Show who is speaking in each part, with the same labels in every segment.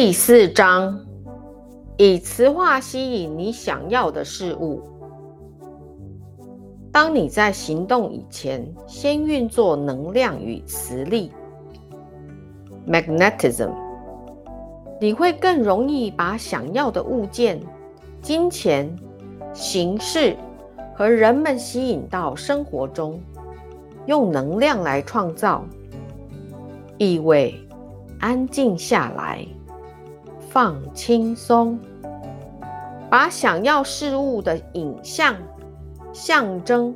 Speaker 1: 第四章，以磁化吸引你想要的事物。当你在行动以前，先运作能量与磁力 （magnetism），你会更容易把想要的物件、金钱、形式和人们吸引到生活中。用能量来创造，意味安静下来。放轻松，把想要事物的影像、象征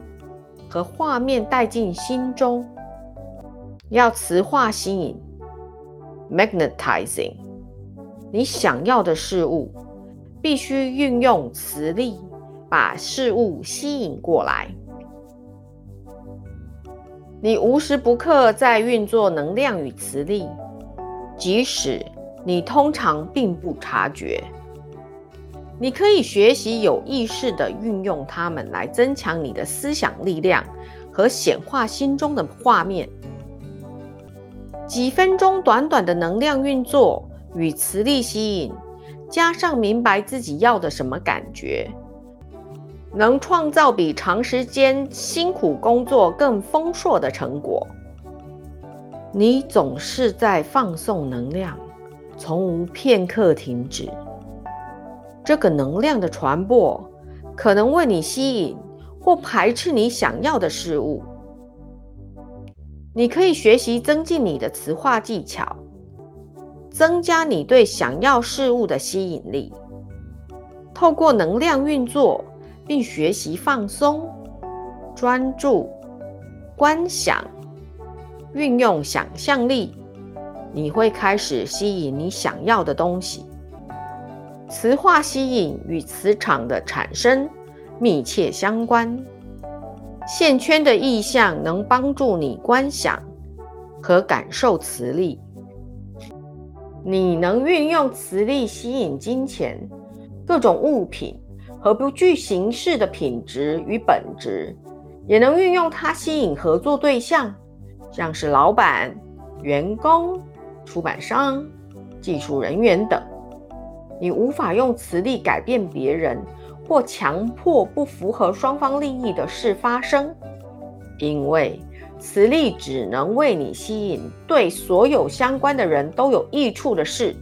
Speaker 1: 和画面带进心中。要磁化吸引 （magnetizing），你想要的事物必须运用磁力把事物吸引过来。你无时不刻在运作能量与磁力，即使。你通常并不察觉，你可以学习有意识地运用它们来增强你的思想力量和显化心中的画面。几分钟短短的能量运作与磁力吸引，加上明白自己要的什么感觉，能创造比长时间辛苦工作更丰硕的成果。你总是在放送能量。从无片刻停止。这个能量的传播可能为你吸引或排斥你想要的事物。你可以学习增进你的磁化技巧，增加你对想要事物的吸引力。透过能量运作，并学习放松、专注、观想，运用想象力。你会开始吸引你想要的东西。磁化吸引与磁场的产生密切相关。线圈的意象能帮助你观想和感受磁力。你能运用磁力吸引金钱、各种物品和不具形式的品质与本质，也能运用它吸引合作对象，像是老板、员工。出版商、技术人员等，你无法用磁力改变别人或强迫不符合双方利益的事发生，因为磁力只能为你吸引对所有相关的人都有益处的事。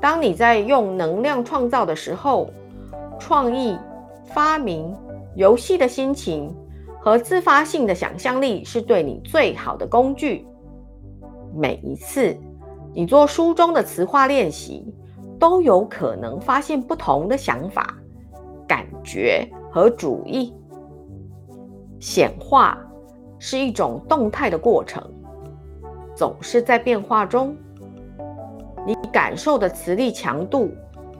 Speaker 1: 当你在用能量创造的时候，创意、发明、游戏的心情和自发性的想象力是对你最好的工具。每一次你做书中的词化练习，都有可能发现不同的想法、感觉和主意。显化是一种动态的过程，总是在变化中。你感受的磁力强度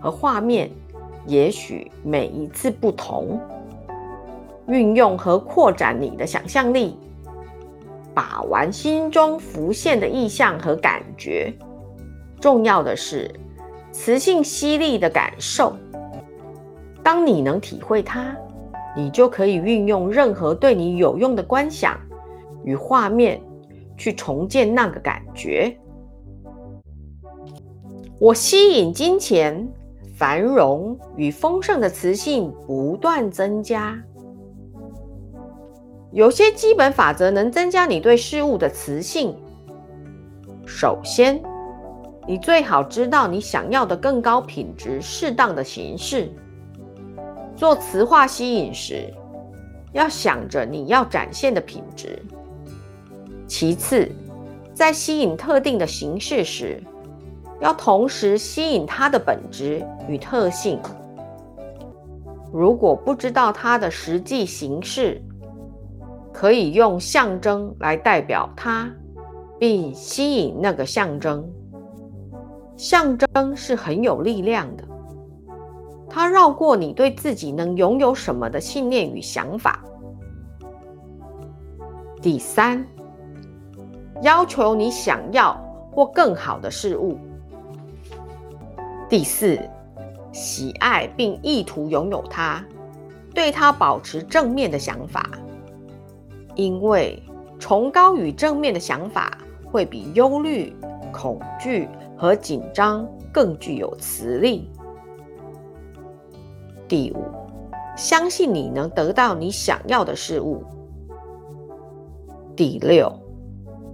Speaker 1: 和画面，也许每一次不同。运用和扩展你的想象力。把玩心中浮现的意象和感觉，重要的是磁性犀利的感受。当你能体会它，你就可以运用任何对你有用的观想与画面，去重建那个感觉。我吸引金钱、繁荣与丰盛的磁性不断增加。有些基本法则能增加你对事物的磁性。首先，你最好知道你想要的更高品质、适当的形式。做磁化吸引时，要想着你要展现的品质。其次，在吸引特定的形式时，要同时吸引它的本质与特性。如果不知道它的实际形式，可以用象征来代表它，并吸引那个象征。象征是很有力量的，它绕过你对自己能拥有什么的信念与想法。第三，要求你想要或更好的事物。第四，喜爱并意图拥有它，对它保持正面的想法。因为崇高与正面的想法会比忧虑、恐惧和紧张更具有磁力。第五，相信你能得到你想要的事物。第六，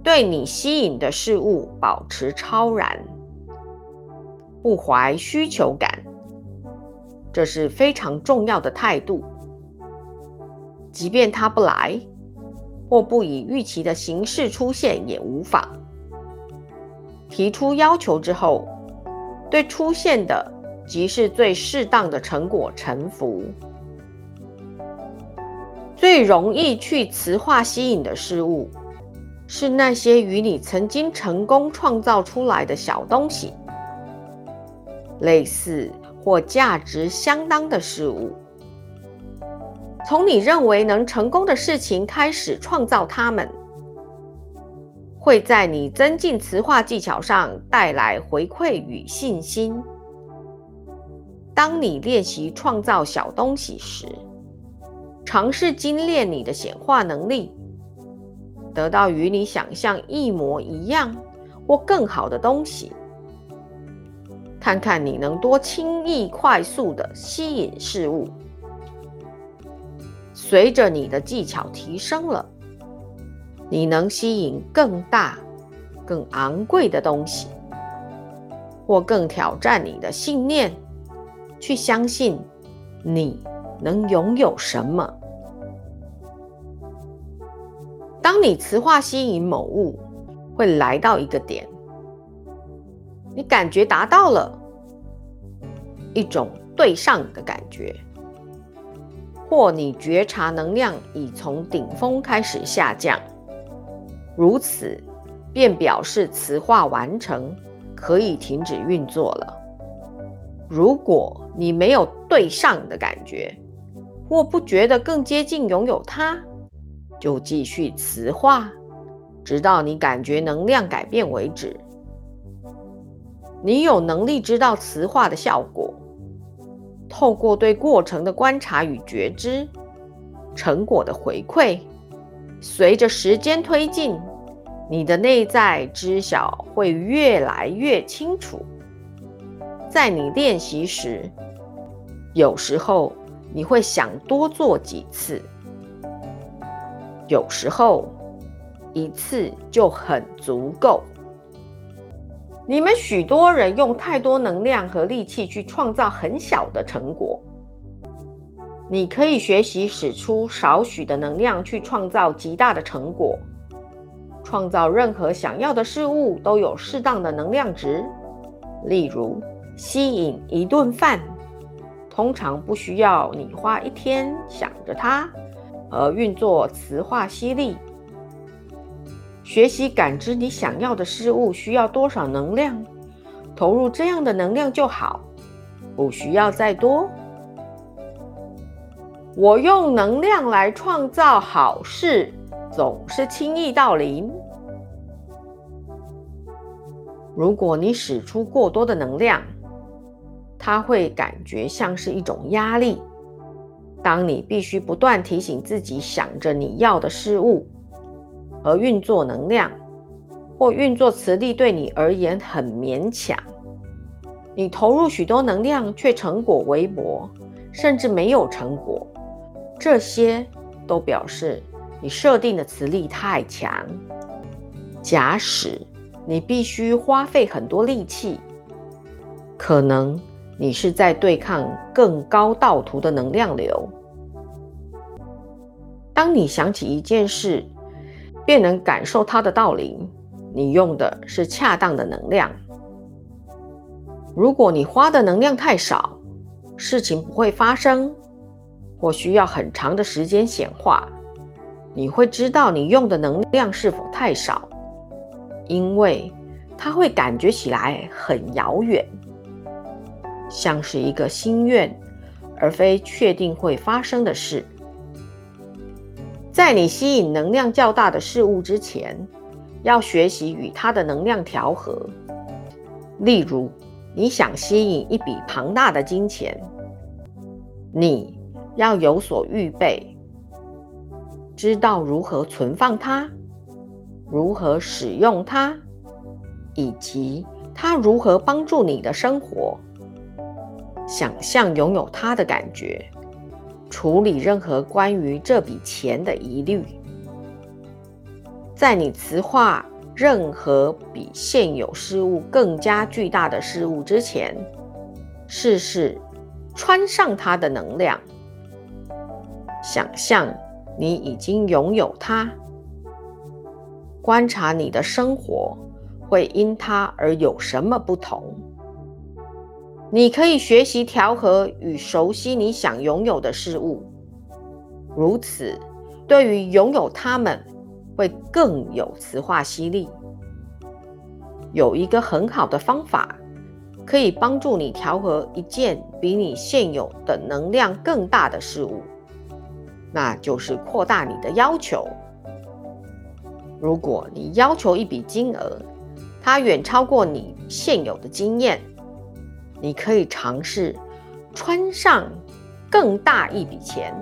Speaker 1: 对你吸引的事物保持超然，不怀需求感，这是非常重要的态度。即便他不来，或不以预期的形式出现，也无妨。提出要求之后，对出现的即是最适当的成果臣服。最容易去磁化吸引的事物，是那些与你曾经成功创造出来的小东西，类似或价值相当的事物。从你认为能成功的事情开始创造它们，会在你增进磁化技巧上带来回馈与信心。当你练习创造小东西时，尝试精炼你的显化能力，得到与你想象一模一样或更好的东西。看看你能多轻易、快速的吸引事物。随着你的技巧提升了，你能吸引更大、更昂贵的东西，或更挑战你的信念，去相信你。能拥有什么？当你磁化吸引某物，会来到一个点，你感觉达到了一种对上的感觉，或你觉察能量已从顶峰开始下降，如此便表示磁化完成，可以停止运作了。如果你没有对上的感觉，或不觉得更接近拥有它，就继续磁化，直到你感觉能量改变为止。你有能力知道磁化的效果，透过对过程的观察与觉知，成果的回馈，随着时间推进，你的内在知晓会越来越清楚。在你练习时，有时候。你会想多做几次，有时候一次就很足够。你们许多人用太多能量和力气去创造很小的成果，你可以学习使出少许的能量去创造极大的成果。创造任何想要的事物都有适当的能量值，例如吸引一顿饭。通常不需要你花一天想着它，而运作磁化吸力。学习感知你想要的事物需要多少能量，投入这样的能量就好，不需要再多。我用能量来创造好事，总是轻易到零。如果你使出过多的能量，它会感觉像是一种压力。当你必须不断提醒自己想着你要的事物，而运作能量或运作磁力对你而言很勉强，你投入许多能量却成果微薄，甚至没有成果，这些都表示你设定的磁力太强。假使你必须花费很多力气，可能。你是在对抗更高道途的能量流。当你想起一件事，便能感受它的道理，你用的是恰当的能量。如果你花的能量太少，事情不会发生，或需要很长的时间显化，你会知道你用的能量是否太少，因为它会感觉起来很遥远。像是一个心愿，而非确定会发生的事。在你吸引能量较大的事物之前，要学习与它的能量调和。例如，你想吸引一笔庞大的金钱，你要有所预备，知道如何存放它，如何使用它，以及。它如何帮助你的生活。想象拥有它的感觉，处理任何关于这笔钱的疑虑。在你磁化任何比现有事物更加巨大的事物之前，试试穿上它的能量。想象你已经拥有它，观察你的生活会因它而有什么不同。你可以学习调和与熟悉你想拥有的事物，如此对于拥有它们会更有磁化吸力。有一个很好的方法可以帮助你调和一件比你现有的能量更大的事物，那就是扩大你的要求。如果你要求一笔金额，它远超过你现有的经验。你可以尝试穿上更大一笔钱，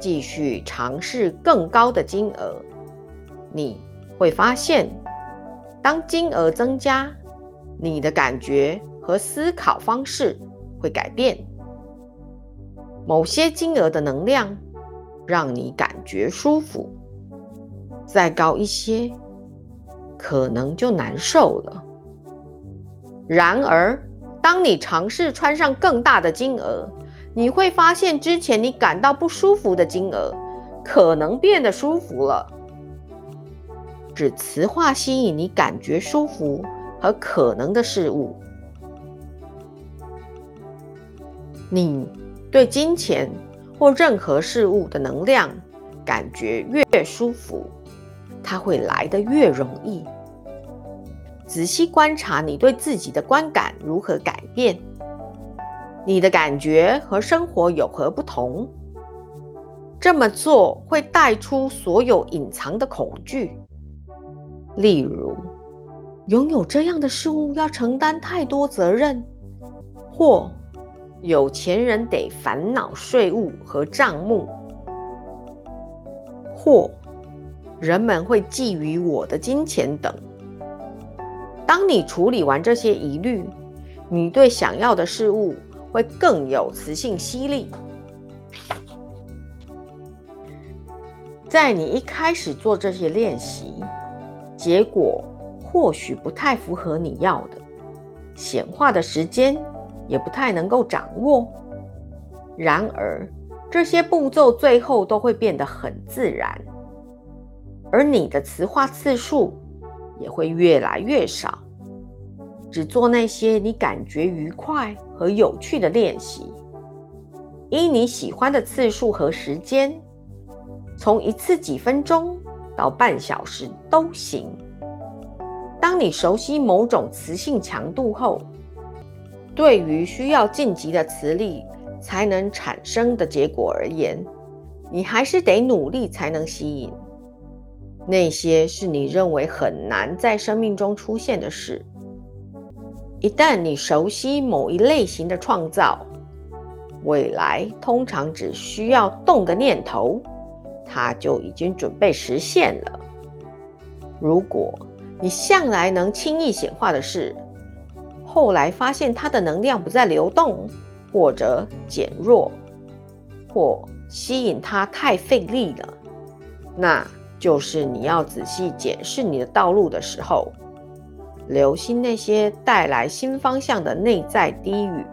Speaker 1: 继续尝试更高的金额。你会发现，当金额增加，你的感觉和思考方式会改变。某些金额的能量让你感觉舒服，再高一些，可能就难受了。然而，当你尝试穿上更大的金额，你会发现之前你感到不舒服的金额，可能变得舒服了。只磁化吸引你感觉舒服和可能的事物。你对金钱或任何事物的能量感觉越舒服，它会来得越容易。仔细观察你对自己的观感如何改变，你的感觉和生活有何不同？这么做会带出所有隐藏的恐惧，例如拥有这样的事物要承担太多责任，或有钱人得烦恼税务和账目，或人们会觊觎我的金钱等。当你处理完这些疑虑，你对想要的事物会更有磁性吸力。在你一开始做这些练习，结果或许不太符合你要的，显化的时间也不太能够掌握。然而，这些步骤最后都会变得很自然，而你的磁化次数。也会越来越少，只做那些你感觉愉快和有趣的练习，依你喜欢的次数和时间，从一次几分钟到半小时都行。当你熟悉某种磁性强度后，对于需要晋级的磁力才能产生的结果而言，你还是得努力才能吸引。那些是你认为很难在生命中出现的事。一旦你熟悉某一类型的创造，未来通常只需要动个念头，它就已经准备实现了。如果你向来能轻易显化的事，后来发现它的能量不再流动，或者减弱，或吸引它太费力了，那。就是你要仔细检视你的道路的时候，留心那些带来新方向的内在低语。